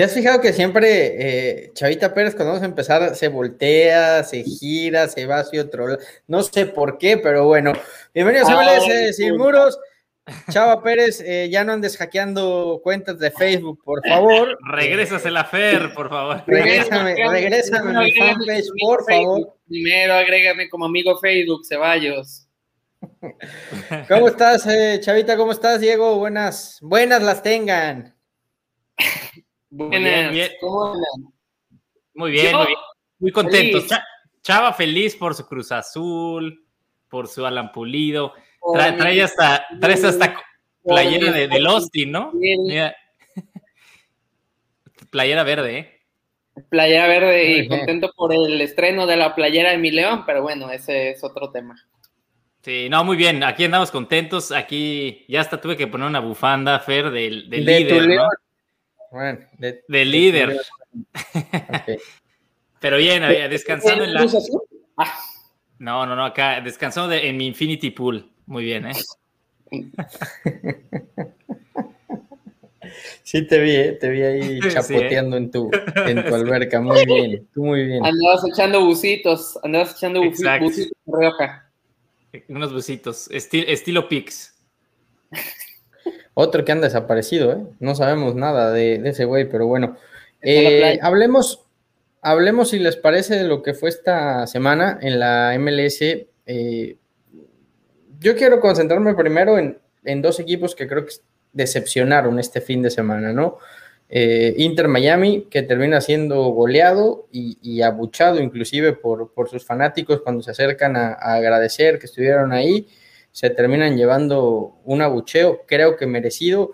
¿Te has fijado que siempre eh, Chavita Pérez cuando vamos a empezar se voltea, se gira, se va hacia otro lado? No sé por qué, pero bueno. Bienvenidos a MLS Sin Muros. Chava Pérez, eh, ya no andes hackeando cuentas de Facebook, por favor. Regrésase la Fer, por favor. Regrésame, regrésame a mi fanpage, por favor. Primero agrégame como amigo Facebook, Ceballos. ¿Cómo estás, eh, Chavita? ¿Cómo estás, Diego? Buenas, buenas las tengan. Buenas. Bien, Muy bien, muy bien. Muy contentos. Chava feliz por su Cruz Azul, por su Alan Pulido. trae hasta, traes hasta playera de, de Austin, ¿no? Mira. Playera verde, ¿eh? Playera verde y contento por el estreno de la playera de mi león, pero bueno, ese es otro tema. Sí, no, muy bien. Aquí andamos contentos. Aquí ya hasta tuve que poner una bufanda, Fer, del, del líder, ¿no? Bueno, de, líder. Pero bien, descansando en la. Ah. No, no, no, acá descansando en mi Infinity Pool. Muy bien, ¿eh? Sí, te vi, ¿eh? te vi ahí ¿eh? chapoteando en, tu, en tu alberca. Muy bien, tú muy bien. Andabas echando bucitos, andabas echando bucitos de roja. Unos bucitos, estilo Pix. Otro que han desaparecido, ¿eh? No sabemos nada de, ese güey, pero bueno. Eh, hablemos, hablemos si les parece de lo que fue esta semana en la MLS. Eh, yo quiero concentrarme primero en, dos equipos que creo que decepcionaron este fin de semana, ¿no? Inter Miami, que termina siendo goleado y, abuchado inclusive por, sus fanáticos cuando se acercan a agradecer que estuvieron ahí se terminan llevando un abucheo, creo que merecido.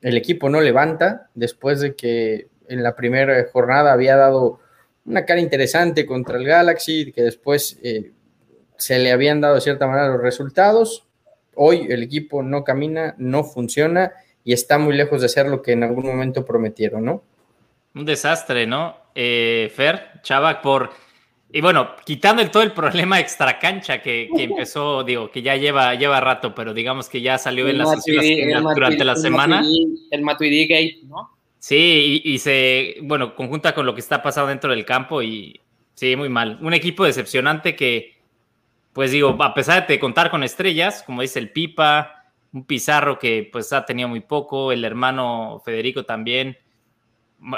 El equipo no levanta después de que en la primera jornada había dado una cara interesante contra el Galaxy, que después eh, se le habían dado de cierta manera los resultados. Hoy el equipo no camina, no funciona y está muy lejos de ser lo que en algún momento prometieron, ¿no? Un desastre, ¿no? Eh, Fer, Chava, por y bueno, quitando el, todo el problema extra cancha que, empezó, digo, que ya lleva, lleva rato, pero digamos que ya salió en las sesiones durante la semana. el Matuidi Gate, ¿no? Sí, y, se, bueno, conjunta con lo que está pasando dentro del campo y sí, muy mal. Un equipo decepcionante que, pues digo, a pesar de contar con estrellas, como dice el Pipa, un Pizarro que pues ha tenido muy poco, el hermano Federico también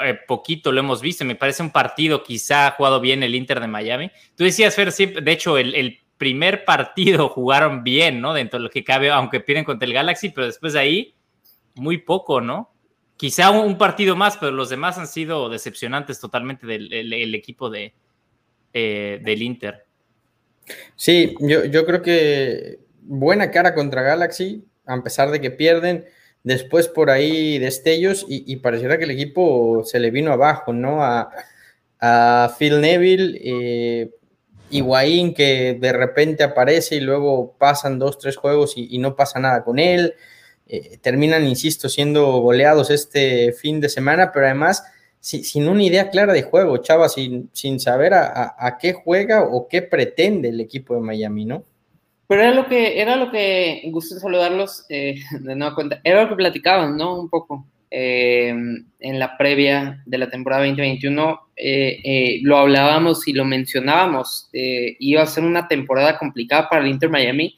eh, poquito lo hemos visto. Me parece un partido quizá ha jugado bien el Inter de Miami. Tú decías, Fer, de hecho, el, primer partido jugaron bien, ¿no? Dentro de lo que cabe, aunque pierden contra el Galaxy, pero después de ahí, muy poco, ¿no? Quizá un, partido más, pero los demás han sido decepcionantes totalmente del equipo de, eh, del Inter. Sí, yo, yo creo que buena cara contra Galaxy, a pesar de que pierden después por ahí destellos y, pareciera que el equipo se le vino abajo, ¿no? A, Phil Neville, eh, Higuaín que de repente aparece y luego pasan dos, tres juegos y, no pasa nada con él. Eh, terminan, insisto, siendo goleados este fin de semana, pero además sin, una idea clara de juego, Chava, sin, sin saber a, qué juega o qué pretende el equipo de Miami, ¿no? Pero era lo que, era lo que, gusto saludarlos eh, de nueva cuenta, era lo que platicaban, ¿no? Un poco eh, en la previa de la temporada 2021, eh, lo hablábamos y lo mencionábamos, iba a ser una temporada complicada para el Inter Miami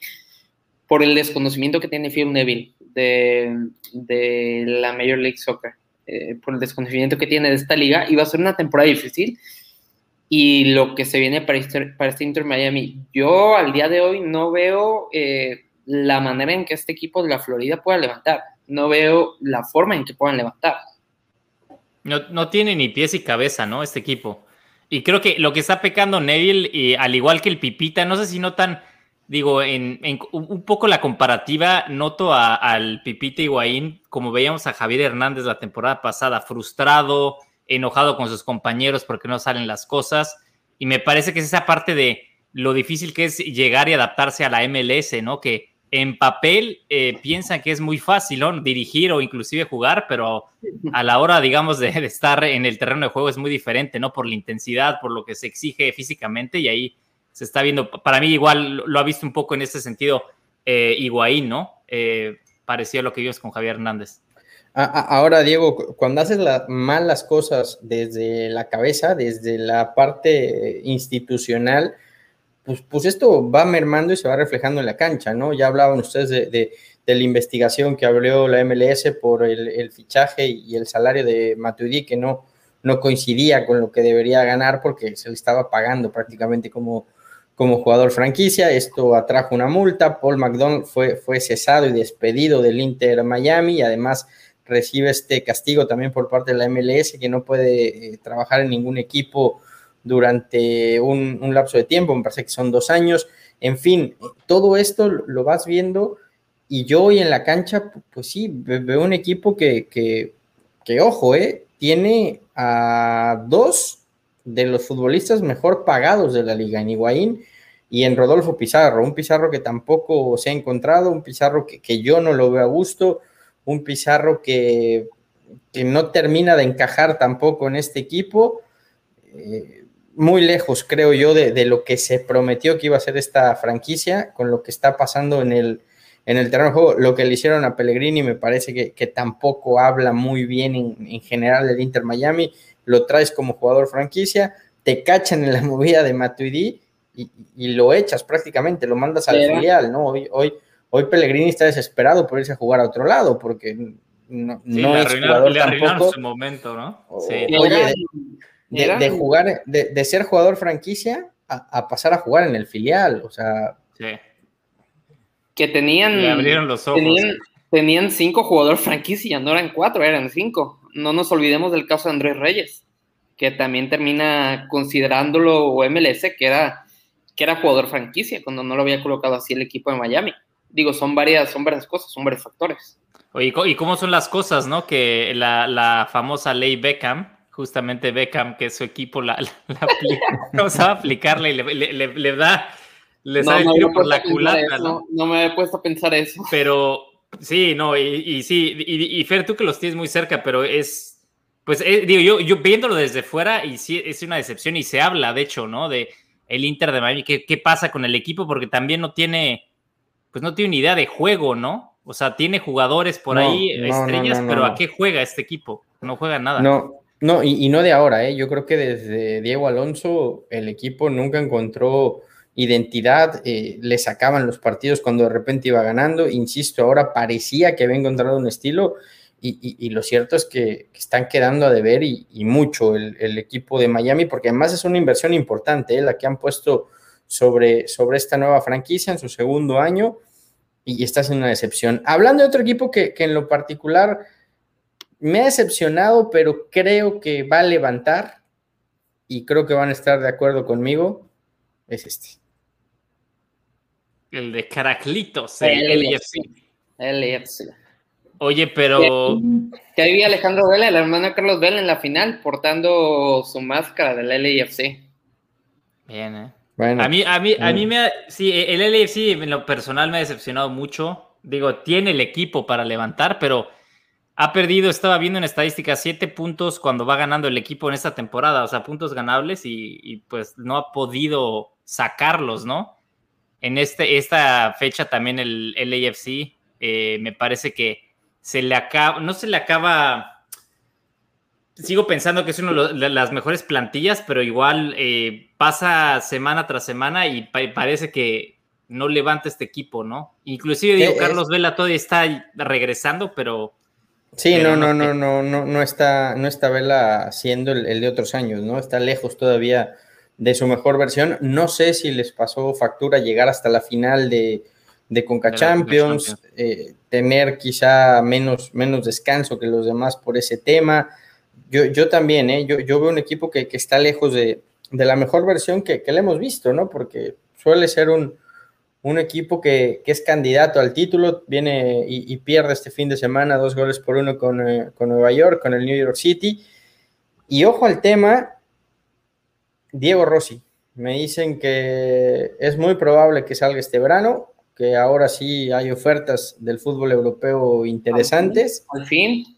por el desconocimiento que tiene Phil Neville de, de la Major League Soccer, por el desconocimiento que tiene de esta liga, iba a ser una temporada difícil y lo que se viene para este, para este Inter Miami. Yo al día de hoy no veo eh, la manera en que este equipo de la Florida pueda levantar. No veo la forma en que puedan levantar. No, no tiene ni pies y cabeza, ¿no? Este equipo. Y creo que lo que está pecando Neville, y al igual que el Pipita, no sé si notan, digo, en, un poco la comparativa, noto al Pipita Higuaín, como veíamos a Javier Hernández la temporada pasada, frustrado, enojado con sus compañeros porque no salen las cosas. Y me parece que es esa parte de lo difícil que es llegar y adaptarse a la MLS, ¿no? Que en papel eh, piensan que es muy fácil, ¿no? Dirigir o inclusive jugar, pero a la hora, digamos, de, estar en el terreno de juego es muy diferente, ¿no? Por la intensidad, por lo que se exige físicamente y ahí se está viendo, para mí igual lo ha visto un poco en ese sentido eh, Higuaín, ¿no? Eh, parecía lo que vimos con Javier Hernández. Ahora, Diego, cuando haces las malas cosas desde la cabeza, desde la parte institucional, pues, pues, esto va mermando y se va reflejando en la cancha, ¿no? Ya hablaban ustedes de, la investigación que abrió la MLS por el, fichaje y el salario de Matuidi, que no, no coincidía con lo que debería ganar porque se le estaba pagando prácticamente como, como jugador franquicia. Esto atrajo una multa. Paul McDonald fue, fue cesado y despedido del Inter Miami y además recibe este castigo también por parte de la MLS, que no puede eh, trabajar en ningún equipo durante un, lapso de tiempo, me parece que son dos años. En fin, todo esto lo vas viendo y yo hoy en la cancha, pues sí, veo un equipo que, que, que ojo, eh, tiene a dos de los futbolistas mejor pagados de la liga, en Higuaín y en Rodolfo Pizarro, un Pizarro que tampoco se ha encontrado, un Pizarro que, que yo no lo veo a gusto, un Pizarro que, no termina de encajar tampoco en este equipo. Eh, muy lejos, creo yo, de, lo que se prometió que iba a ser esta franquicia, con lo que está pasando en el, en el terreno de juego. Lo que le hicieron a Pellegrini me parece que, tampoco habla muy bien en, general del Inter Miami. Lo traes como jugador franquicia, te cachan en la movida de Matuidi y, lo echas prácticamente, lo mandas al filial, ¿no? Hoy, hoy, Hoy Pellegrini está desesperado por irse a jugar a otro lado, porque no, es jugador tampoco. Su momento, ¿no? Sí. Oye, de, jugar, de, ser jugador franquicia a, pasar a jugar en el filial, o sea. Sí. Que tenían. Le abrieron los ojos. Tenían, cinco jugadores franquicia, no eran cuatro, eran cinco. No nos olvidemos del caso de Andrés Reyes, que también termina considerándolo MLS, que era, que era jugador franquicia, cuando no lo había colocado así el equipo de Miami digo, son varias, son varias cosas, son varios factores. Oye, ¿y cómo son las cosas, no? Que la, famosa ley Beckham, justamente Beckham, que es su equipo la, vamos a aplicarle y le, da, le sale no, tiro por la culata, ¿no? ¿no? me he puesto a pensar eso. Pero sí, no, y, sí, y, Fer, tú que los tienes muy cerca, pero es, pues, eh, digo, yo, yo viéndolo desde fuera, y sí, es una decepción, y se habla, de hecho, ¿no? De el Inter de Miami, ¿qué, qué pasa con el equipo? Porque también no tiene pues no tiene ni idea de juego, ¿no? O sea, tiene jugadores por ahí, estrellas, pero ¿a qué juega este equipo? No juega nada. No, no, y, no de ahora, ¿eh? Yo creo que desde Diego Alonso el equipo nunca encontró identidad, eh, le sacaban los partidos cuando de repente iba ganando, insisto, ahora parecía que había encontrado un estilo y, lo cierto es que, están quedando a deber y, mucho el, equipo de Miami, porque además es una inversión importante, ¿eh? la que han puesto sobre, sobre esta nueva franquicia en su segundo año y está siendo una decepción. Hablando de otro equipo que, en lo particular me ha decepcionado, pero creo que va a levantar y creo que van a estar de acuerdo conmigo, es este. El de Caraclitos, el, LFC. Oye, pero. Que ahí vi Alejandro Vela, el hermano de Carlos Vela, en la final, portando su máscara del LFC. Bien, ¿eh? A mí, a mí, a mí me sí, el LAFC en lo personal me ha decepcionado mucho. Digo, tiene el equipo para levantar, pero ha perdido, estaba viendo en estadísticas, siete puntos cuando va ganando el equipo en esta temporada, o sea, puntos ganables y, pues no ha podido sacarlos, ¿no? En este, esta fecha también el, LAFC eh, me parece que se le acaba, no se le acaba sigo pensando que es una de las mejores plantillas, pero igual eh, pasa semana tras semana y parece que no levanta este equipo, ¿no? Inclusive digo, eh, Carlos Vela todavía está regresando, pero... Sí, no, no, no, no, no, no está, no está Vela siendo el, de otros años, ¿no? Está lejos todavía de su mejor versión. No sé si les pasó factura llegar hasta la final de, de Conca Champions, eh, tener quizá menos, menos descanso que los demás por ese tema yo, yo también, ¿eh? yo, yo veo un equipo que, está lejos de, la mejor versión que, le hemos visto, ¿no? Porque suele ser un, equipo que, es candidato al título, viene y, pierde este fin de semana dos goles por uno con, eh, con, Nueva York, con el New York City. Y ojo al tema, Diego Rossi. Me dicen que es muy probable que salga este verano, que ahora sí hay ofertas del fútbol europeo interesantes. Al fin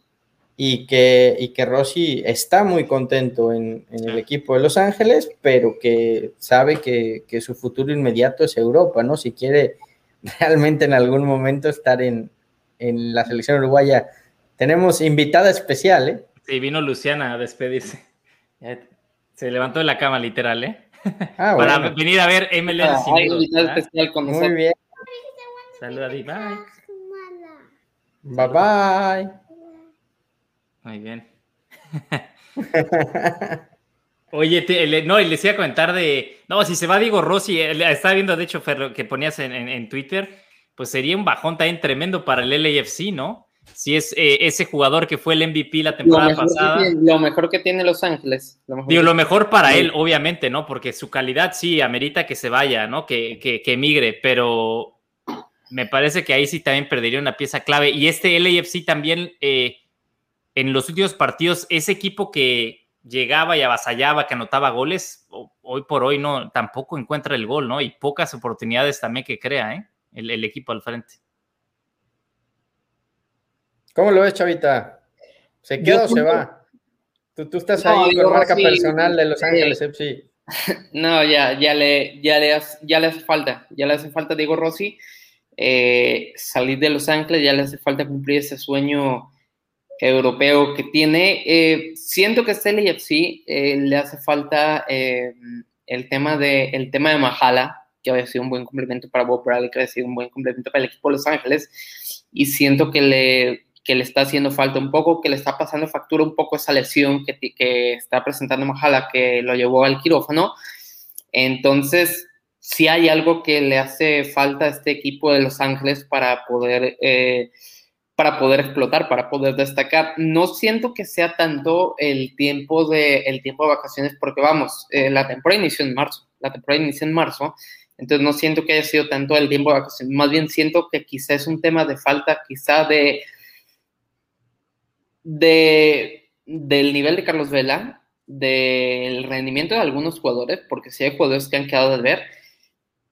y que, y que Rossi está muy contento en, el equipo de Los Ángeles, pero que sabe que, su futuro inmediato es Europa, ¿no? Si quiere realmente en algún momento estar en, la selección uruguaya tenemos invitada especial, ¿eh? Sí, vino Luciana a despedirse. Se levantó de la cama, literal, ¿eh? Ah, Para venir a ver MLS. Ah, hay invitada especial con nosotros. Muy bien. Saluda, bye. Bye bye. Muy bien. Oye, no, les iba a comentar de. No, si se va Diego Rossi, eh, estaba viendo, de hecho, Fer, que ponías en, Twitter, pues sería un bajón también tremendo para el LAFC, ¿no? Si es eh, ese jugador que fue el MVP la temporada pasada. lo mejor que tiene Los Ángeles. Lo mejor Digo, lo mejor para él, obviamente, ¿no? Porque su calidad sí amerita que se vaya, ¿no? Que, que, que emigre, pero me parece que ahí sí también perdería una pieza clave. Y este LAFC también, eh, en los últimos partidos, ese equipo que llegaba y avasallaba, que anotaba goles, hoy por hoy no, tampoco encuentra el gol, ¿no? Y pocas oportunidades también que crea, ¿eh? El, equipo al frente. ¿Cómo lo ves, Chavita? ¿Se queda o se va? Tú, estás ahí con marca personal de Los Ángeles FC. No, ya, ya, le, ya, le, ya le hace falta, ya le hace falta Diego Rossi eh, salir de Los Ángeles, ya le hace falta cumplir ese sueño europeo que tiene. Eh, siento que este LAFC eh, le hace falta eh, el, tema de, el tema de Mahala, que había sido un buen complemento para Bob Bradley, que había sido un buen complemento para el equipo de Los Ángeles, y siento que le, que le está haciendo falta un poco, que le está pasando factura un poco esa lesión que, que está presentando Mahala, que lo llevó al quirófano. Entonces, si hay algo que le hace falta a este equipo de Los Ángeles para poder, eh, para poder explotar, para poder destacar. No siento que sea tanto el tiempo de, el tiempo de vacaciones, porque vamos, eh, la temporada inició en marzo, la temporada inició en marzo, entonces no siento que haya sido tanto el tiempo de vacaciones, más bien siento que quizá es un tema de falta, quizá de, de del nivel de Carlos Vela, del rendimiento de algunos jugadores, porque sí hay jugadores que han quedado de ver,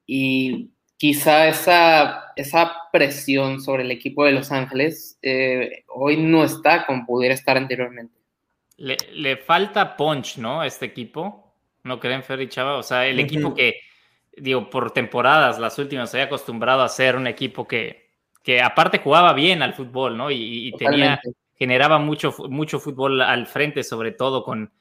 y quizá esa, esa presión sobre el equipo de Los Ángeles eh, hoy no está como pudiera estar anteriormente. Le, falta punch, ¿no? A este equipo. ¿No creen, Ferry Chava? O sea, el equipo que, digo, por temporadas, las últimas, se había acostumbrado a ser un equipo que, que aparte jugaba bien al fútbol, ¿no? Y, tenía, generaba mucho, mucho fútbol al frente, sobre todo con.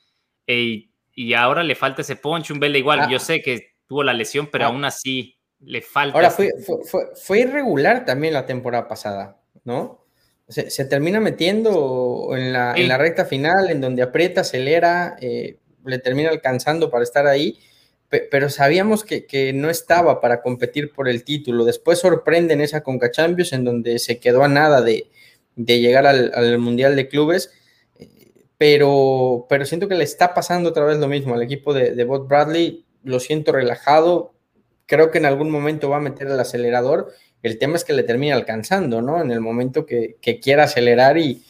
Eh, y ahora le falta ese punch, un Vela igual. Ah. Yo sé que tuvo la lesión, pero ah. aún así le falta. Ahora, fue, fue, irregular también la temporada pasada, ¿no? Se, termina metiendo en la, en la, recta final, en donde aprieta, acelera, eh, le termina alcanzando para estar ahí, pero sabíamos que, no estaba para competir por el título. Después sorprende en esa Conca Champions, en donde se quedó a nada de, llegar al, Mundial de Clubes eh, pero, pero siento que le está pasando otra vez lo mismo al equipo de, de Bob Bradley lo siento relajado, creo que en algún momento va a meter el acelerador, el tema es que le termine alcanzando, ¿no? En el momento que, quiera acelerar y,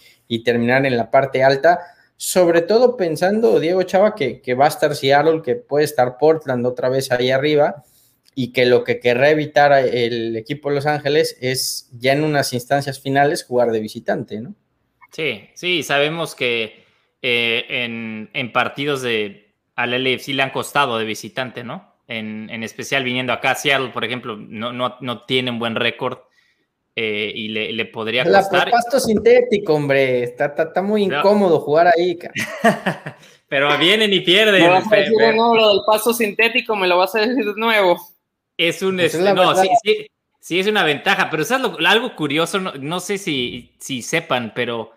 terminar en la parte alta, sobre todo pensando, Diego Chava, que, va a estar Seattle, que puede estar Portland otra vez ahí arriba, y que lo que querrá evitar el equipo de Los Ángeles es ya en unas instancias finales jugar de visitante, ¿no? Sí, sí, sabemos que eh, en partidos de al LFC le han costado de visitante, ¿no? En, especial viniendo acá, Seattle, por ejemplo, no, no, no tiene un buen récord eh, y le, podría costar. El pasto sintético, hombre, está, está, muy incómodo jugar ahí. Pero vienen y pierden. Me vas a decir no, lo del pasto sintético, me lo vas a decir de nuevo. Es un, pues no, sí, sí, sí, es una ventaja, pero es algo, curioso, no, sé si, si sepan, pero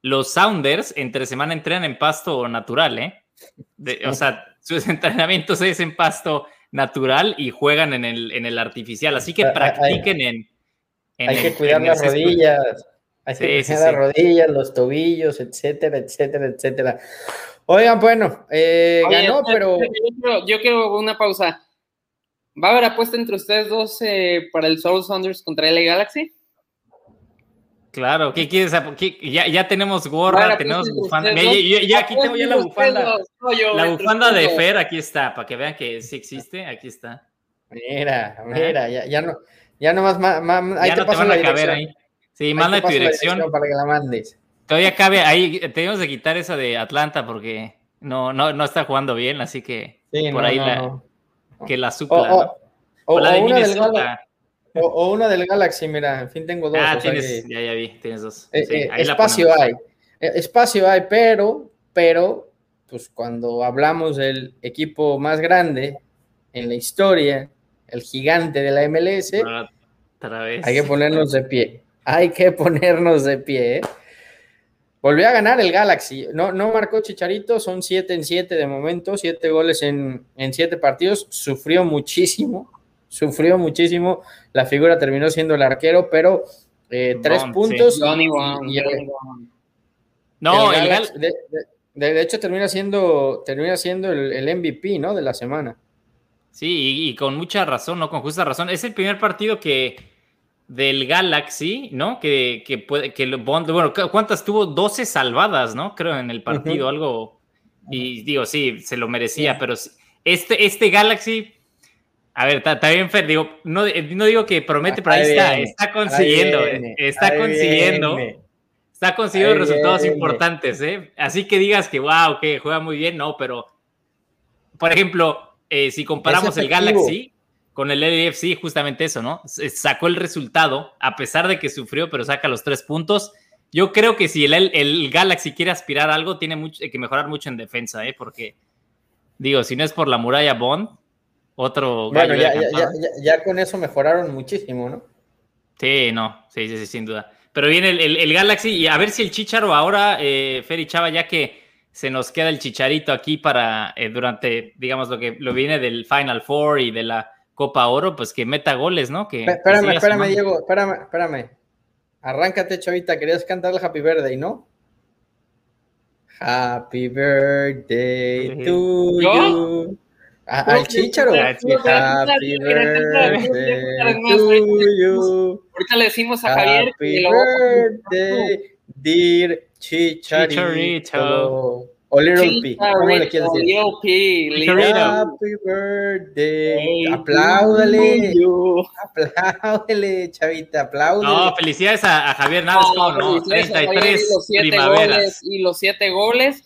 los Sounders entre semana entrenan en pasto natural, ¿eh? O sea, sus entrenamientos es en pasto natural y juegan en el, en el artificial. Así que practiquen en, Hay que cuidar las rodillas. Hay que cuidar las rodillas, los tobillos, etcétera, etcétera, etcétera. Oigan, bueno, eh, ganó, pero. Yo quiero, una pausa. ¿Va a haber apuesta entre ustedes dos eh, para el Soul Saunders contra LA Galaxy? Claro, ¿qué quieres? Ya, ya tenemos gorra, tenemos bufanda. ya, aquí tengo ya la bufanda. La bufanda de Fer, aquí está, para que vean que sí existe, aquí está. Mira, mira, ya, ya no, ya nomás, ahí ya te no te van a caber ahí. Sí, manda tu dirección. Para que la mandes. Todavía cabe, ahí tenemos que quitar esa de Atlanta porque no, no, no está jugando bien, así que por ahí la, que la supla. O, la de Minnesota O, una del Galaxy, mira, en fin tengo dos. Ah, tienes, ya, ya vi, tienes dos. Eh, eh, espacio hay, eh, espacio hay, pero, pero, pues cuando hablamos del equipo más grande en la historia, el gigante de la MLS, hay que ponernos de pie, hay que ponernos de pie. Volvió a ganar el Galaxy. No, no marcó Chicharito, son 7 en 7 de momento, 7 goles en 7 partidos. Sufrió muchísimo, sufrió muchísimo. La figura terminó siendo el arquero, pero 3 eh, puntos. no, el de, hecho termina siendo, termina siendo el, MVP, ¿no? De la semana. Sí, y, con mucha razón, ¿no? Con justa razón. Es el primer partido que del Galaxy, ¿no? Que, que puede, que Bond, bueno, ¿cuántas tuvo? 12 salvadas, ¿no? Creo en el partido, algo. Y digo, sí, se lo merecía, pero este, este Galaxy, a ver, está bien, Fer, digo, no, no, digo que promete, pero ahí, está, está consiguiendo, está consiguiendo, está consiguiendo resultados importantes, ¿eh? Así que digas que, wow, que juega muy bien, no, pero, por ejemplo, eh, si comparamos el Galaxy con el LFC, justamente eso, ¿no? Sacó el resultado, a pesar de que sufrió, pero saca los tres puntos. Yo creo que si el, el Galaxy quiere aspirar a algo, tiene mucho, que mejorar mucho en defensa, ¿eh? Porque, digo, si no es por la muralla Bond, otro... Bueno, ya, ya, ya, con eso mejoraron muchísimo, ¿no? Sí, no, sí, sí, sí sin duda. Pero viene el, el, Galaxy y a ver si el Chicharo ahora, eh, Fer Chava, ya que se nos queda el chicharito aquí para eh, durante, digamos, lo que lo viene del Final Four y de la Copa Oro, pues que meta goles, ¿no? Que, espérame, espérame, Diego, espérame, espérame. Arráncate, chavita, querías cantar el Happy Birthday, ¿no? Happy Birthday to you. Al Chicharo. You. Ahorita le decimos a Javier. Happy birthday, dear Chicharito. O Little P. ¿Cómo le quieres decir? Little P. Happy birthday. Apláudale. Apláudale, chavita. Apláudale. No, felicidades a, Javier Navas. No, no, 33 los primaveras. y los siete goles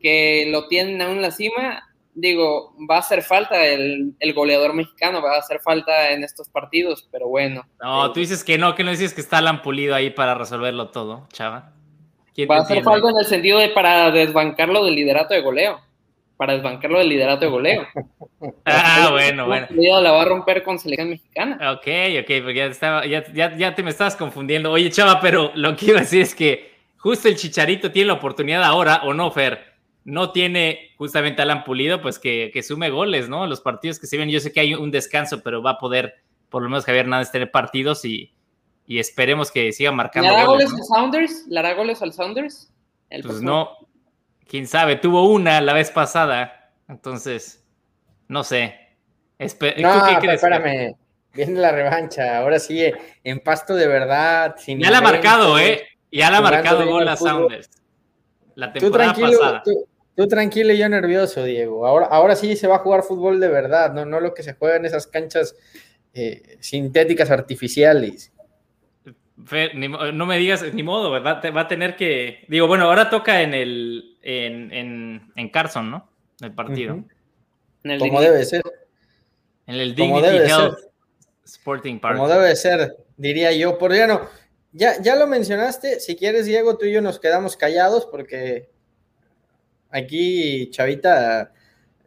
que lo tienen aún en la cima. Digo, va a hacer falta el, el, goleador mexicano, va a hacer falta en estos partidos, pero bueno. No, eh, tú dices que no, que no dices que está Alan Pulido ahí para resolverlo todo, chava. Va a hacer falta en el sentido de para desbancarlo del liderato de goleo. Para desbancarlo del liderato de goleo. ah, bueno, bueno. La va a romper con selección mexicana. Ok, ok, porque ya, estaba, ya, ya, te me estabas confundiendo. Oye, chava, pero lo que iba a decir es que justo el Chicharito tiene la oportunidad ahora, o no, Fer, no tiene justamente Alan Pulido, pues que, que, sume goles, ¿no? Los partidos que se ven, yo sé que hay un descanso, pero va a poder, por lo menos Javier Hernández, tener partidos y, y esperemos que siga marcando. ¿Le hará goles, al Sounders? ¿Le hará goles al Sounders? pues no, quién sabe, tuvo una la vez pasada, entonces, no sé. no, espérame, viene la revancha, ahora sí, en pasto de verdad. ya la ha marcado, ¿eh? Ya la ha marcado gol a Sounders. La temporada tú tranquilo, pasada. Tú, tranquilo y yo nervioso, Diego. Ahora, ahora sí se va a jugar fútbol de verdad, no, no lo que se juega en esas canchas eh, sintéticas artificiales no me digas ni modo, ¿verdad? Va a tener que. Digo, bueno, ahora toca en el. En, en, Carson, ¿no? El partido. Como debe ser. En el Dignity Health Sporting Park. Como debe ser, diría yo. Por ya no. Ya, ya lo mencionaste. Si quieres, Diego, tú y yo nos quedamos callados porque aquí Chavita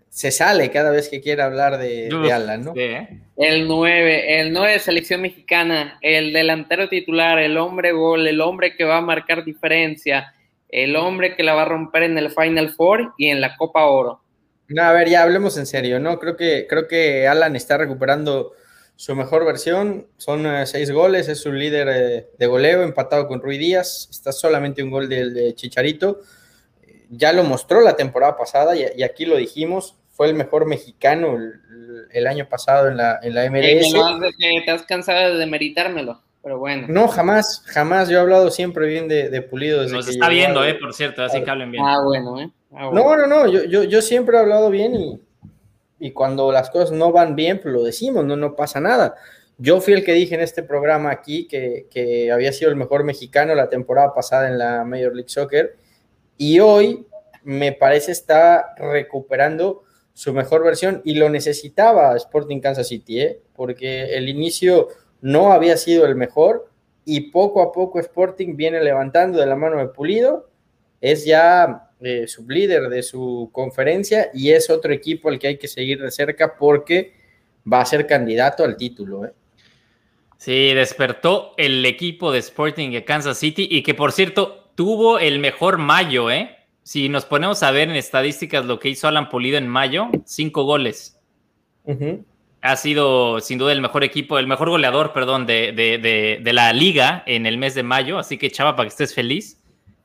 se sale cada vez que quiere hablar de, Alan, ¿no? El 9, el 9 de selección mexicana, el delantero titular, el hombre gol, el hombre que va a marcar diferencia, el hombre que la va a romper en el Final Four y en la Copa Oro. No, a ver, ya hablemos en serio, ¿no? Creo que, creo que Alan está recuperando su mejor versión, son eh, seis goles, es su líder eh, de goleo, empatado con Rui Díaz, está solamente un gol del de Chicharito, ya lo mostró la temporada pasada y aquí lo dijimos, fue el mejor mexicano el, año pasado en la, en la MLS. que te has cansado de demeritármelo, pero bueno. No, jamás, jamás. Yo he hablado siempre bien de, de Pulido. Nos está viendo, eh, por cierto, así que hablen bien. Ah, bueno, eh. Ah, no, no, no, yo, yo, yo, siempre he hablado bien y, y cuando las cosas no van bien, pues lo decimos, no, no pasa nada. Yo fui el que dije en este programa aquí que, había sido el mejor mexicano la temporada pasada en la Major League Soccer y hoy me parece está recuperando su mejor versión y lo necesitaba Sporting Kansas City, ¿eh? porque el inicio no había sido el mejor y poco a poco Sporting viene levantando de la mano de Pulido, es ya eh, sublíder de su conferencia y es otro equipo al que hay que seguir de cerca porque va a ser candidato al título. ¿eh? Sí, despertó el equipo de Sporting de Kansas City y que por cierto tuvo el mejor mayo, ¿eh? Si nos ponemos a ver en estadísticas lo que hizo Alan Pulido en mayo, cinco goles. Ha sido sin duda el mejor equipo, el mejor goleador, perdón, de, de, la liga en el mes de mayo. Así que, chava, para que estés feliz.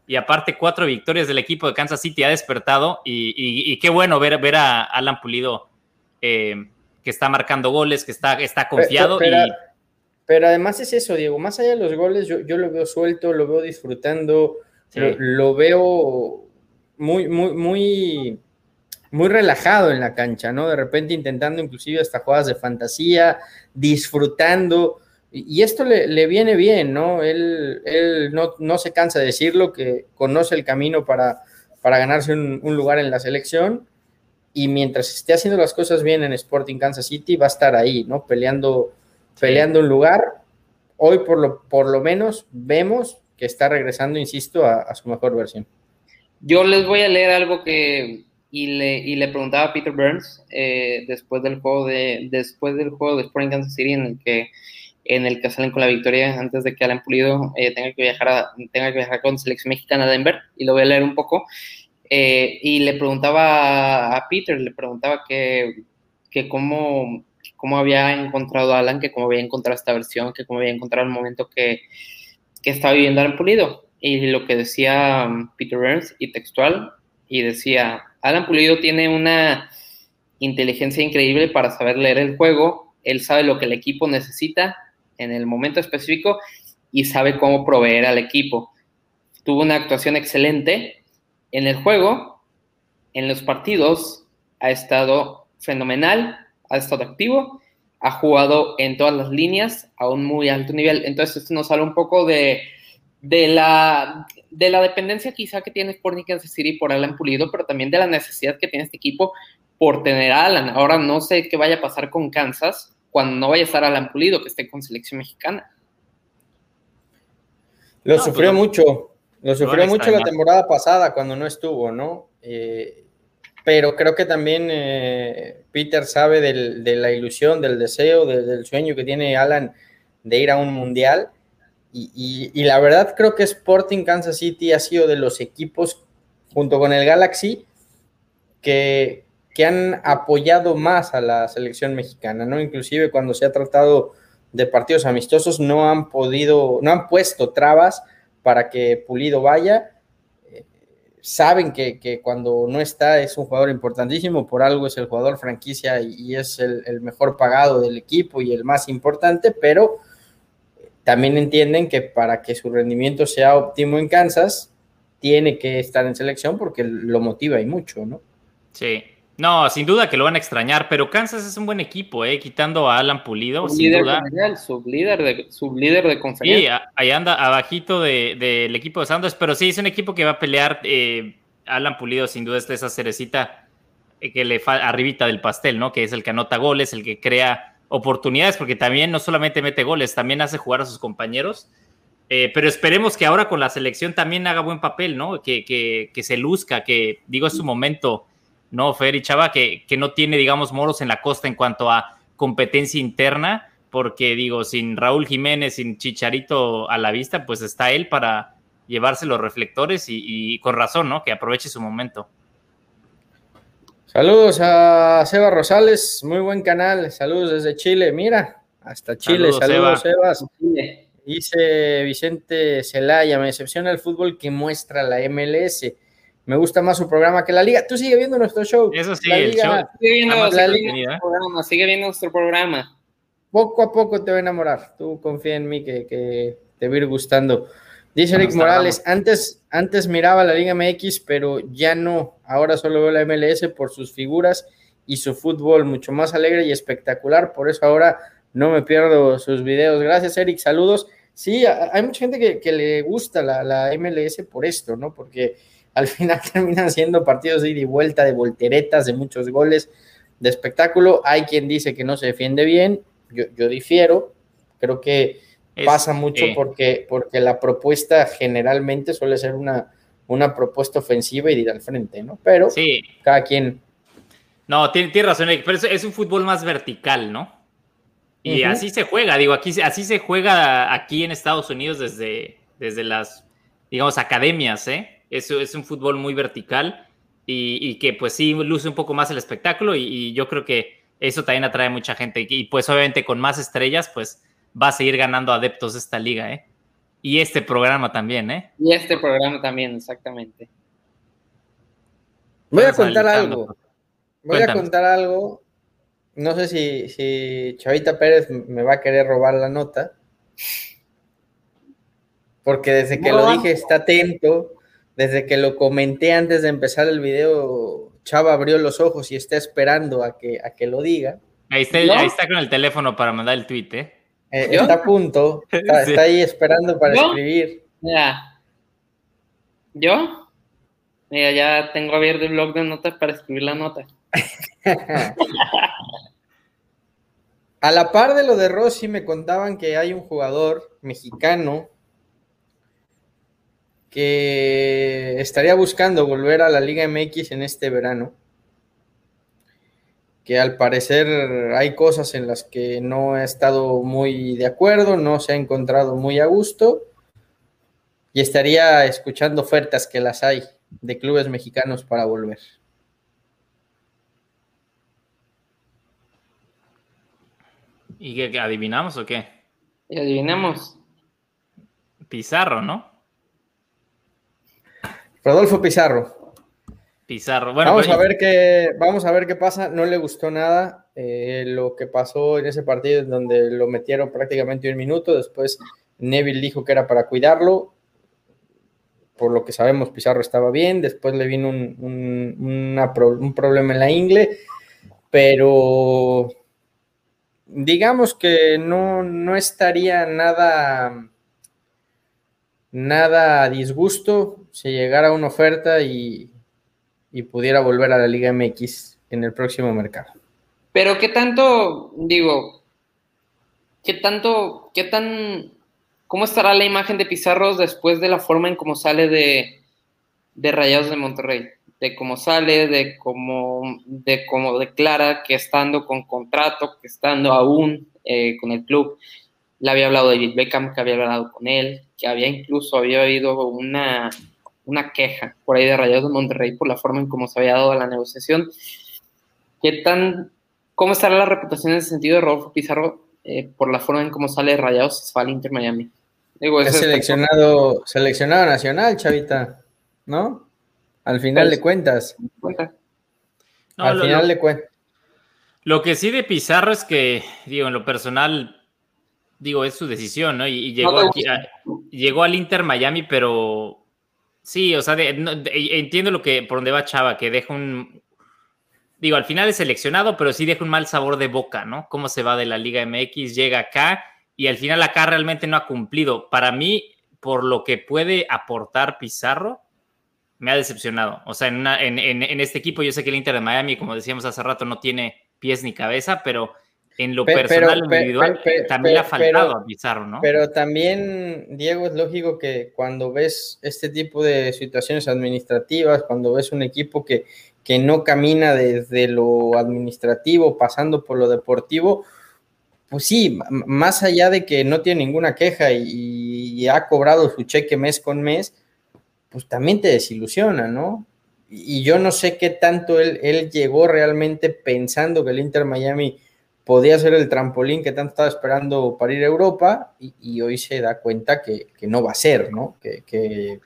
Y aparte, cuatro victorias del equipo de Kansas City ha despertado. Y, qué bueno ver, ver a Alan Pulido eh, que está marcando goles, que está, está confiado. Pero, y... pero, además es eso, Diego. Más allá de los goles, yo, yo lo veo suelto, lo veo disfrutando, lo veo muy, muy, muy, muy relajado en la cancha, ¿no? De repente intentando inclusive hasta jugadas de fantasía, disfrutando. Y esto le, viene bien, ¿no? Él, él no, se cansa de decirlo, que conoce el camino para, para ganarse un, lugar en la selección. Y mientras esté haciendo las cosas bien en Sporting Kansas City, va a estar ahí, ¿no? Peleando, peleando un lugar. Hoy, por lo, por lo menos, vemos que está regresando, insisto, a su mejor versión. Yo les voy a leer algo que y le, y le preguntaba a Peter Burns eh, después del juego de después del juego de Sporting Kansas City en el que en el que salen con la victoria antes de que Alan Pulido eh, tenga que viajar a, tenga que viajar con selección mexicana a Denver y lo voy a leer un poco eh, y le preguntaba a Peter le preguntaba que, que cómo cómo había encontrado a Alan que cómo había encontrado esta versión que cómo había encontrado el momento que, que estaba viviendo Alan Pulido. Y lo que decía um, Peter Burns y textual, y decía, Alan Pulido tiene una inteligencia increíble para saber leer el juego, él sabe lo que el equipo necesita en el momento específico y sabe cómo proveer al equipo. Tuvo una actuación excelente en el juego, en los partidos, ha estado fenomenal, ha estado activo, ha jugado en todas las líneas a un muy alto nivel. Entonces, esto nos habla un poco de de la, de la dependencia quizá que tiene Sporting Kansas City por Alan Pulido, pero también de la necesidad que tiene este equipo por tener a Alan. Ahora no sé qué vaya a pasar con Kansas cuando no vaya a estar Alan Pulido, que esté con selección mexicana. Lo sufrió pues mucho, lo sufrió mucho la temporada pasada cuando no estuvo, ¿no? Eh, pero creo que también eh, Peter sabe de la ilusión, del deseo, del sueño que tiene Alan de ir a un mundial y, la verdad creo que Sporting Kansas City ha sido de los equipos, junto con el Galaxy, que, que han apoyado más a la selección mexicana, ¿no? Inclusive cuando se ha tratado de partidos amistosos, no han podido, no han puesto trabas para que Pulido vaya. saben que, cuando no está es un jugador importantísimo, por algo es el jugador franquicia y, es el, el, mejor pagado del equipo y el más importante, pero también entienden que para que su rendimiento sea óptimo en Kansas, tiene que estar en selección porque lo motiva y mucho, ¿no? Sí. No, sin duda que lo van a extrañar, pero Kansas es un buen equipo, ¿eh? Quitando a Alan Pulido, sin duda. sublíder de, sublíder de conferencia. Sí, ahí anda abajito del equipo de Santos, pero sí, es un equipo que va a pelear. Eh, Alan Pulido, sin duda, es esa cerecita eh, que le falta arribita del pastel, ¿no? Que es el que anota goles, el que crea oportunidades, porque también no solamente mete goles, también hace jugar a sus compañeros. Eh, pero esperemos que ahora con la selección también haga buen papel, ¿no? Que, que, se luzca, que digo, es su momento, ¿no? Fer y Chava, que, que no tiene, digamos, moros en la costa en cuanto a competencia interna, porque digo, sin Raúl Jiménez, sin Chicharito a la vista, pues está él para llevarse los reflectores y, y con razón, ¿no? Que aproveche su momento. Saludos a Seba Rosales, muy buen canal. Saludos desde Chile. Mira, hasta Chile. Saludos, Sebas. Dice Vicente Celaya, me decepciona el fútbol que muestra la MLS. Me gusta más su programa que la liga. Tú sigue viendo nuestro show. Eso sí, el show. Sigue viendo, programa, sigue viendo nuestro programa. Poco a poco te va a enamorar. Tú confía en mí que, que te va a ir gustando. Dice Eric Morales, antes, antes miraba la Liga MX, pero ya no. Ahora solo veo la MLS por sus figuras y su fútbol mucho más alegre y espectacular. Por eso ahora no me pierdo sus videos. Gracias, Eric. Saludos. Sí, hay mucha gente que, le gusta la, MLS por esto, ¿no? Porque al final terminan siendo partidos de ida y vuelta, de volteretas, de muchos goles, de espectáculo. Hay quien dice que no se defiende bien. Yo, yo difiero Creo que pasa mucho porque, porque la propuesta generalmente suele ser una, una propuesta ofensiva y de ir al frente, ¿no? Pero sí. cada quien. No, tiene, tiene razón, pero es, un fútbol más vertical, ¿no? Y así se juega, digo, aquí así se juega aquí en Estados Unidos desde, desde las, digamos, academias, ¿eh? Es, es un fútbol muy vertical y, que pues sí luce un poco más el espectáculo y, yo creo que eso también atrae mucha gente y pues obviamente con más estrellas pues va a seguir ganando adeptos esta liga, ¿eh? Y este programa también, ¿eh? Y este programa también, exactamente. Voy a contar algo. Voy a contar algo. No sé si, si Chavita Pérez me va a querer robar la nota. Porque desde que lo dije está atento desde que lo comenté antes de empezar el video, Chava abrió los ojos y está esperando a que, a que lo diga. Ahí está, con el teléfono para mandar el tweet, ¿eh? eh está a punto, está, ahí esperando para escribir. Mira, yo, mira, ya tengo abierto el blog de notas para escribir la nota. a la par de lo de Rossi, me contaban que hay un jugador mexicano que estaría buscando volver a la Liga MX en este verano, que al parecer hay cosas en las que no ha estado muy de acuerdo, no se ha encontrado muy a gusto y estaría escuchando ofertas que las hay de clubes mexicanos para volver. ¿Y qué, adivinamos o qué? adivinamos. Pizarro, ¿no? Rodolfo Pizarro. Pizarro. Bueno, vamos, pues, a ver qué, vamos a ver qué pasa. No le gustó nada eh, lo que pasó en ese partido en donde lo metieron prácticamente un minuto. Después Neville dijo que era para cuidarlo. Por lo que sabemos, Pizarro estaba bien. Después le vino un, problema en la ingle. Pero digamos que no, no estaría nada nada a disgusto si llegara una oferta y, pudiera volver a la Liga MX en el próximo mercado. Pero qué tanto, digo, qué tanto, qué tan, cómo estará la imagen de Pizarro después de la forma en cómo sale de, de Rayados de Monterrey, de cómo sale, de cómo, de cómo declara que estando con contrato, que estando aún eh, con el club, le había hablado David Beckham, que había hablado con él, que había incluso había habido una, una queja por ahí de Rayados de Monterrey por la forma en cómo se había dado la negociación. ¿Qué tan, ¿Cómo estará la reputación en ese sentido de Rodolfo Pizarro eh, por la forma en cómo sale de Rayados al Inter Miami? es seleccionado, seleccionado nacional, Chavita, ¿no? Al final pues, de cuentas. Al final de cuentas. Lo que sí de Pizarro es que, digo, en lo personal, digo, es su decisión, ¿no? Y, llegó, aquí, llegó al Inter Miami, pero sí, o sea, entiendo lo que, por donde va Chava, que deja un, digo, al final es seleccionado, pero sí deja un mal sabor de boca, ¿no? Cómo se va de la Liga MX, llega acá y al final acá realmente no ha cumplido. Para mí, por lo que puede aportar Pizarro, me ha decepcionado. O sea, en, en este equipo yo sé que el Inter de Miami, como decíamos hace rato, no tiene pies ni cabeza, pero en lo personal, individual, también ha faltado a Pizarro, ¿no? Pero también, Diego, es lógico que cuando ves este tipo de situaciones administrativas, cuando ves un equipo que, que no camina desde lo administrativo, pasando por lo deportivo, pues sí, más allá de que no tiene ninguna queja y, ha cobrado su cheque mes con mes, pues también te desilusiona, ¿no? Y yo no sé qué tanto él, él llegó realmente pensando que el Inter Miami podía ser el trampolín que tanto estaba esperando para ir a Europa y, hoy se da cuenta que, no va a ser, ¿no? Que, que,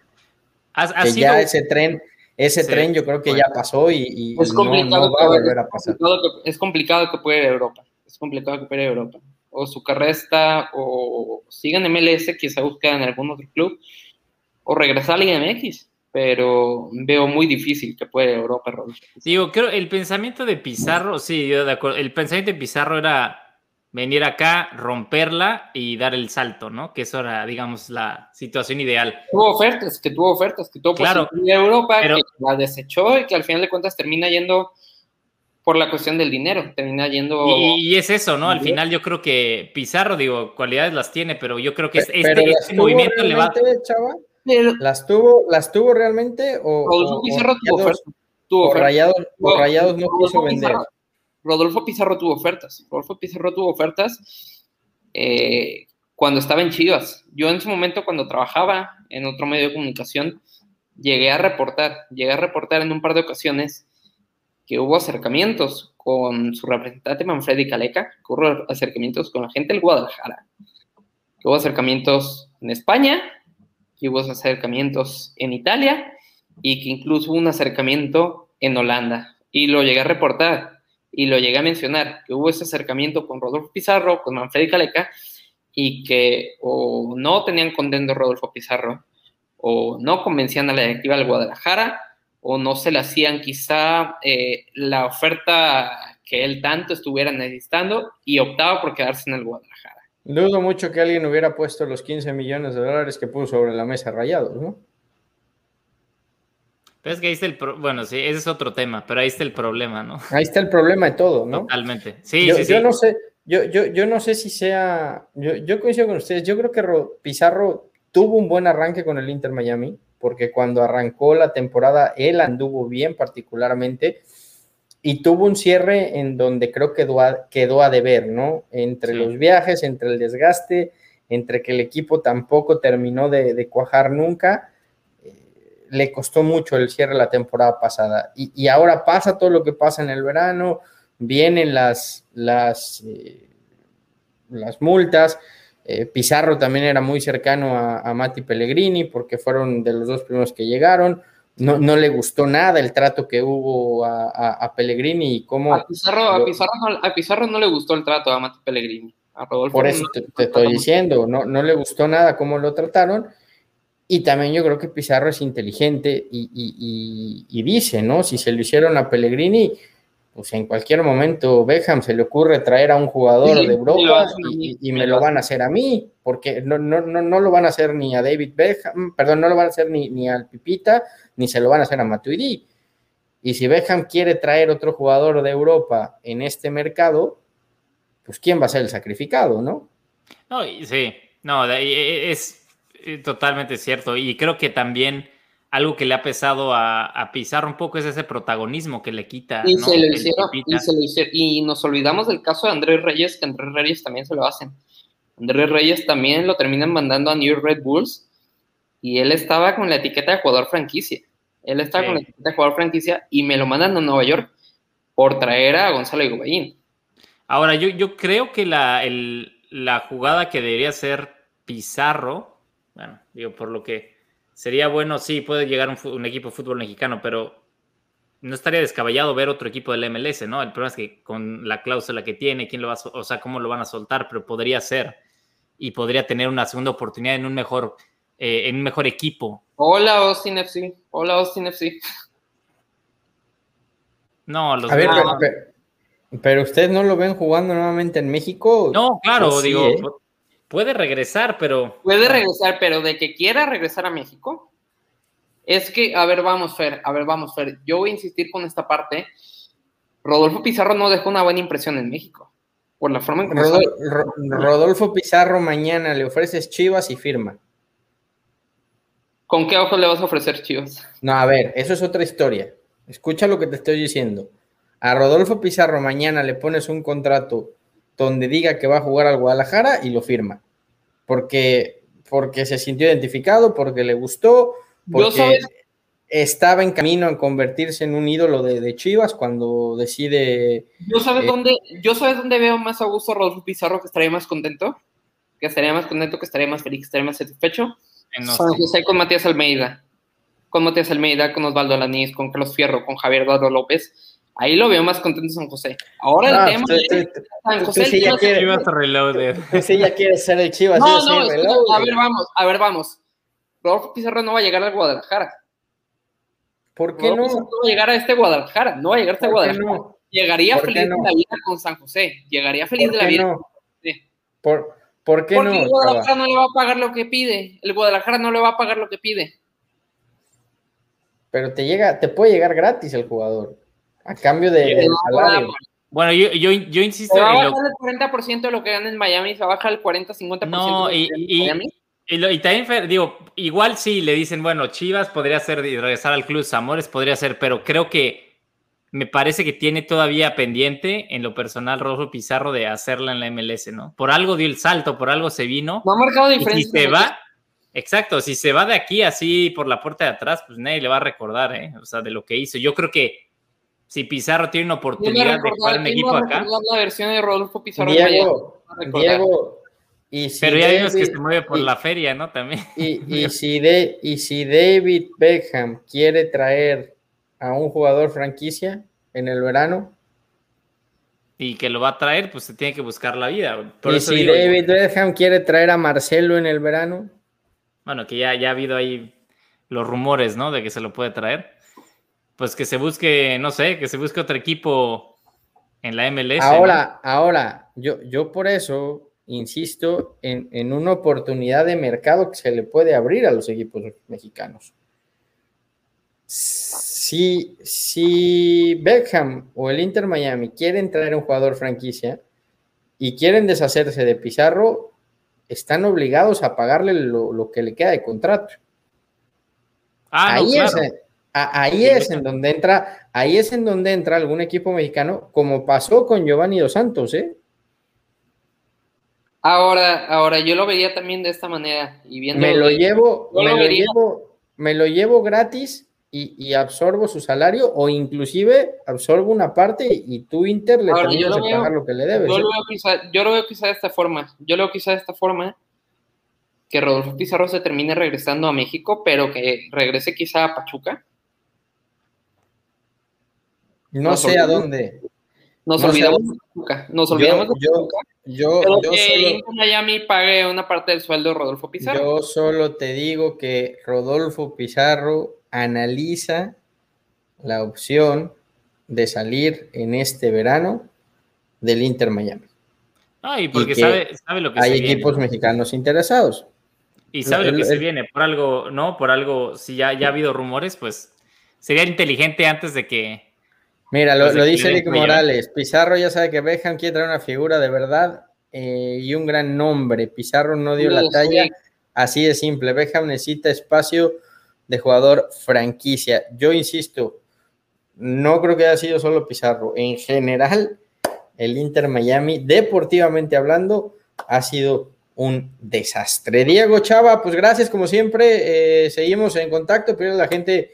ya ese tren, ese tren yo creo que ya pasó y, no, va a volver a pasar. Es complicado que pueda ir a Europa, es complicado que pueda ir a Europa. O su carrera está, o sigan en MLS, quizá busquen en algún otro club, o regresar a Liga MX pero veo muy difícil que pueda Europa, Rodolfo. Digo, creo el pensamiento de Pizarro, sí, yo de acuerdo. El pensamiento de Pizarro era venir acá, romperla y dar el salto, ¿no? Que eso era, digamos, la situación ideal. Tuvo ofertas, que tuvo ofertas, que tuvo claro, de Europa, que la desechó y que al final de cuentas termina yendo por la cuestión del dinero, termina yendo... Y, es eso, ¿no? Al final yo creo que Pizarro, digo, cualidades las tiene, pero yo creo que este, este movimiento le va... Chava? ¿Las tuvo, ¿Las tuvo realmente o, Rodolfo Pizarro tuvo, ofertas, Rayados, no quiso vender? Rodolfo Pizarro tuvo ofertas. Rodolfo Pizarro tuvo ofertas eh, cuando estaba en Chivas. Yo en su momento, cuando trabajaba en otro medio de comunicación, llegué a reportar, llegué a reportar en un par de ocasiones que hubo acercamientos con su representante Manfredi Caleca, que hubo acercamientos con la gente del Guadalajara, que hubo acercamientos en España, que hubo acercamientos en Italia y que incluso hubo un acercamiento en Holanda. Y lo llegué a reportar y lo llegué a mencionar, que hubo ese acercamiento con Rodolfo Pizarro, con Manfredi Caleca, y que o no tenían contento Rodolfo Pizarro, o no convencían a la directiva del Guadalajara, o no se le hacían quizá eh, la oferta que él tanto estuviera necesitando y optaba por quedarse en el Guadalajara. Dudo mucho que alguien hubiera puesto los 15 millones de dólares que puso sobre la mesa rayados, ¿no? Pero es que ahí está el bueno, sí, ese es otro tema, pero ahí está el problema, ¿no? Ahí está el problema de todo, ¿no? Totalmente. Sí, yo, sí, sí. Yo no sé, yo, yo, yo no sé si sea, yo, yo coincido con ustedes, yo creo que Pizarro tuvo un buen arranque con el Inter Miami, porque cuando arrancó la temporada él anduvo bien particularmente y tuvo un cierre en donde creo que quedó a, deber, ¿no? Entre los viajes, entre el desgaste, entre que el equipo tampoco terminó de, cuajar nunca, eh, le costó mucho el cierre la temporada pasada. Y, ahora pasa todo lo que pasa en el verano, vienen las, las, eh, las multas, eh, Pizarro también era muy cercano a, Mati Pellegrini porque fueron de los dos primeros que llegaron. No, no le gustó nada el trato que hubo a, Pellegrini y cómo... A Pizarro, Pizarro no, le gustó el trato a Mati Pellegrini. por eso te, estoy diciendo, no, no le gustó nada cómo lo trataron. Y también yo creo que Pizarro es inteligente y, y, dice, ¿no? Si se lo hicieron a Pellegrini, pues en cualquier momento Beckham se le ocurre traer a un jugador de Europa y, me lo van a hacer a mí, porque no, no, no, no, lo van a hacer ni a David Beckham, perdón, no lo van a hacer ni, ni al Pipita, ni se lo van a hacer a Matuidi. Y si Beckham quiere traer otro jugador de Europa en este mercado, pues ¿quién va a ser el sacrificado, no? No, sí, no, es totalmente cierto. Y creo que también algo que le ha pesado a, a, Pizarro un poco es ese protagonismo que le quita. Y, se, lo hicieron, y, nos olvidamos del caso de Andrés Reyes, que Andrés Reyes también se lo hacen. Andrés Reyes también lo terminan mandando a New Red Bulls y él estaba con la etiqueta de jugador franquicia. Él estaba con la etiqueta de jugador franquicia y me lo mandan a Nueva York por traer a Gonzalo Higuaín. Ahora, yo, yo creo que la, la jugada que debería ser Pizarro, bueno, digo, por lo que sería bueno, sí, puede llegar un, equipo de fútbol mexicano, pero no estaría descabellado ver otro equipo del MLS, ¿no? El problema es que con la cláusula que tiene, quién lo va o sea, cómo lo van a soltar, pero podría ser y podría tener una segunda oportunidad en un mejor, eh, en un mejor equipo. Hola Austin FC, hola Austin FC. No, los a ver, pero, ustedes no lo ven jugando nuevamente en México. No, claro, digo, ¿eh? Puede regresar, pero. Puede regresar, pero de que quiera regresar a México. Es que, a ver, vamos, Fer, a ver, vamos, Fer. Yo voy a insistir con esta parte. Rodolfo Pizarro no dejó una buena impresión en México. Por la forma en que. Rodolfo Pizarro mañana le ofreces Chivas y firma. ¿Con qué ojo le vas a ofrecer Chivas? No, a ver, eso es otra historia. Escucha lo que te estoy diciendo. A Rodolfo Pizarro mañana le pones un contrato donde diga que va a jugar al Guadalajara y lo firma. Porque, porque se sintió identificado, porque le gustó, porque estaba en camino a convertirse en un ídolo de, Chivas cuando decide. Yo sabes, eh, dónde, yo sabes dónde veo más a gusto a Rodolfo Pizarro, que estaría más contento, que estaría más contento, que estaría más feliz, que estaría más satisfecho. con Matías Almeida, con Matías Almeida, con Osvaldo Lanís, con Carlos Fierro, con Javier Eduardo López Ahí lo veo más contento San José. Ahora el ah, tema es San José. Sí, ya quiere, sí, ya quiere ser el Chivas. No, no, a ver, vamos, a ver, vamos. Rodolfo Pizarro no va a llegar al Guadalajara. ¿Por qué no? no va a llegar a este Guadalajara, no va a llegar a este Guadalajara. Llegaría feliz de la vida con San José. Llegaría feliz de la vida. Sí. ¿Por, ¿Por qué Porque no? el Guadalajara no le va a pagar lo que pide. El Guadalajara no le va a pagar lo que pide. Pero te llega, te puede llegar gratis el jugador. A cambio de, salario. Bueno, yo, yo, yo insisto. Se va a bajar el 40% de lo que gana en Miami, se baja el 40-50% no, y, y, Miami. Y, también, digo, igual sí le dicen, bueno, Chivas podría ser regresar al Club Zamores, podría ser, pero creo que me parece que tiene todavía pendiente en lo personal Rojo Pizarro de hacerla en la MLS, ¿no? Por algo dio el salto, por algo se vino. No ha marcado diferencia. si se va, exacto, si se va de aquí así por la puerta de atrás, pues nadie le va a recordar, ¿eh? O sea, de lo que hizo. Yo creo que si Pizarro tiene una oportunidad de jugar en equipo acá. la versión de Rodolfo Pizarro. Diego, Diego y si Pero ya vimos que se mueve por la feria, ¿no? También. Y, y, si de, y si David Beckham quiere traer a un jugador franquicia en el verano. Y que lo va a traer, pues se tiene que buscar la vida. y si David Beckham quiere traer a Marcelo en el verano. Bueno, que ya, ya ha habido ahí los rumores, ¿no? De que se lo puede traer. Pues que se busque, no sé, que se busque otro equipo en la MLS. Ahora, ahora, yo, yo por eso insisto en, en, una oportunidad de mercado que se le puede abrir a los equipos mexicanos si, si Beckham o el Inter Miami quieren traer un jugador franquicia y quieren deshacerse de Pizarro, están obligados a pagarle lo, que le queda de contrato. Ah, ahí es, ahí es en donde entra, ahí es en donde entra algún equipo mexicano, como pasó con Giovanni Dos Santos, ¿eh? Ahora, ahora yo lo veía también de esta manera y viendo me lo llevo, me lo llevo, me lo llevo gratis y, absorbo su salario o inclusive absorbo una parte y tú Inter le que pagar lo que le debes. Yo, lo veo quizá, yo lo veo quizá de esta forma. Yo lo veo quizá de esta forma que Rodolfo Pizarro se termine regresando a México, pero que regrese quizá a Pachuca. No sé a dónde. Nos olvidamos de Pachuca. Nos olvidamos de Pachuca. Yo, pero que solo, Miami pague una parte del sueldo de Rodolfo Pizarro. Yo solo te digo que Rodolfo Pizarro analiza la opción de salir en este verano del Inter Miami. Ah, y porque sabe, sabe, lo que hay equipos mexicanos interesados. Y sabe lo que se viene, por algo, ¿no? Por algo, si ya, ya ha habido rumores, pues sería inteligente antes de que. Mira, lo, dice Eric Morales. Pizarro ya sabe que Beckham quiere traer una figura de verdad eh, y un gran nombre. Pizarro no dio la talla. Así de simple. Beckham necesita espacio de jugador franquicia. Yo insisto, no creo que haya sido solo Pizarro. En general, el Inter Miami, deportivamente hablando, ha sido un desastre. Diego Chava, pues gracias como siempre. Eh, seguimos en contacto. Pero la gente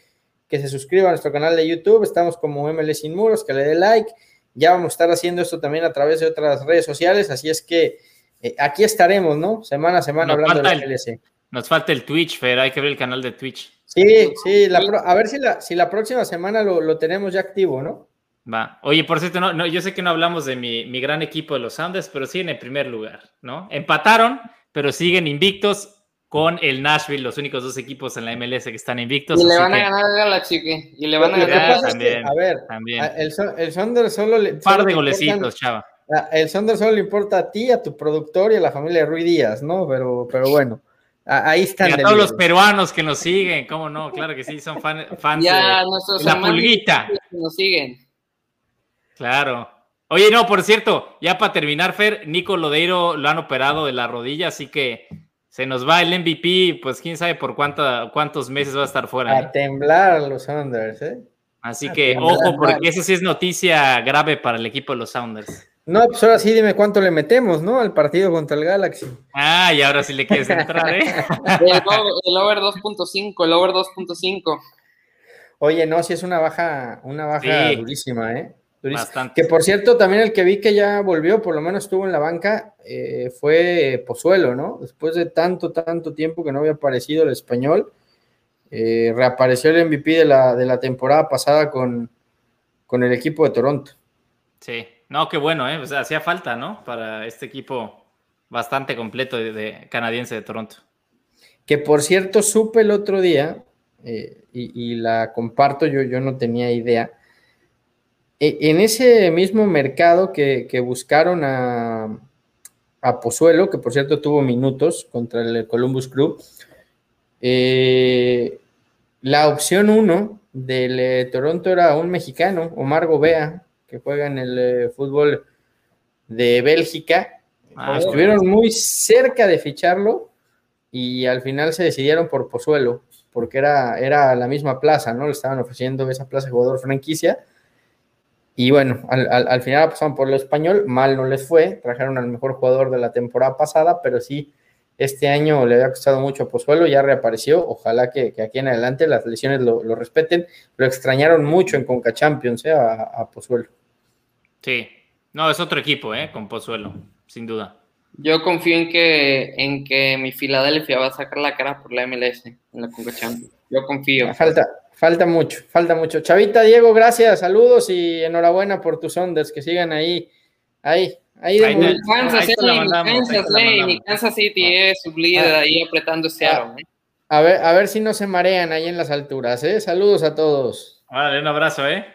que se suscriba a nuestro canal de YouTube. Estamos como ML Sin Muros, que le dé like. Ya vamos a estar haciendo esto también a través de otras redes sociales. Así es que eh, aquí estaremos, ¿no? Semana a semana hablando de la MLS. Nos falta el Twitch, Fer. Hay que ver el canal de Twitch. Sí, sí, a ver si la, si la próxima semana lo, tenemos ya activo, ¿no? Va. Oye, por cierto, no, no, yo sé que no hablamos de mi, gran equipo de los Sounders, pero siguen en primer lugar, ¿no? Empataron, pero siguen invictos con el Nashville, los únicos dos equipos en la MLS que están invictos. Y le van a ganar a Galaxy, ¿qué? Y le van a ganar también, A ver, también. el, el Sounders solo le. Un par de golecitos, chava. El Sounders solo le importa a ti, a tu productor y a la familia de Rui Díaz, ¿no? Pero, pero bueno. Ahí están. Y a todos los peruanos que nos siguen, ¿cómo no? Claro que sí, son fans ya, de la pulguita. Que nos siguen. Claro. Oye, no, por cierto, ya para terminar, Fer, Nico Lodeiro lo han operado de la rodilla, así que se nos va el MVP, pues quién sabe por cuánta, cuántos meses va a estar fuera. A ¿eh? temblar los Sounders, ¿eh? Así que ojo, porque eso sí es noticia grave para el equipo de los Sounders. No, pues ahora sí dime cuánto le metemos, ¿no? Al partido contra el Galaxy. Ah, y ahora sí le quieres entrar, ¿eh? el, over 2.5, el over 2.5. Oye, no, sí es una baja, una baja durísima, ¿eh? Bastante. Que por cierto, también el que vi que ya volvió, por lo menos estuvo en la banca, eh, fue Pozuelo, ¿no? Después de tanto, tanto tiempo que no había aparecido el español, eh, reapareció el MVP de la, de la temporada pasada con, con el equipo de Toronto. Sí, no, qué bueno, ¿eh? O sea, hacía falta, ¿no? Para este equipo bastante completo de, canadiense de Toronto. Que por cierto, supe el otro día, eh, y, la comparto, yo, yo no tenía idea. E, en ese mismo mercado que, buscaron a, a, Pozuelo, que por cierto tuvo minutos contra el Columbus Crew, eh, la opción 1 del eh, Toronto era un mexicano, Omar Gobea, que juega en el eh, fútbol de Bélgica. Ah, Estuvieron muy cerca de ficharlo y al final se decidieron por Pozuelo, porque era, era la misma plaza, ¿no? Le estaban ofreciendo esa plaza de jugador franquicia. Y bueno, al, al final pasaron por el español, mal no les fue, trajeron al mejor jugador de la temporada pasada, pero sí este año le había costado mucho a Pozuelo, ya reapareció. Ojalá que, aquí en adelante las lesiones lo, respeten. Lo extrañaron mucho en Conca Champions ¿eh? a, Pozuelo. Sí, no, es otro equipo, ¿eh? Con Pozuelo, sin duda. Yo confío en que, en que mi Filadelfia va a sacar la cara por la MLS en la Conca Champions. Yo confío. Falta, falta mucho, falta mucho. Chavita, Diego, gracias, saludos y enhorabuena por tus ondas, que sigan ahí, ahí, Ahí de mi Kansas, mi Kansas, City es su líder ah. ahí apretando ese ah. aro. ¿eh? A ver, a ver si no se marean ahí en las alturas, ¿eh? Saludos a todos. Vale, un abrazo, ¿eh?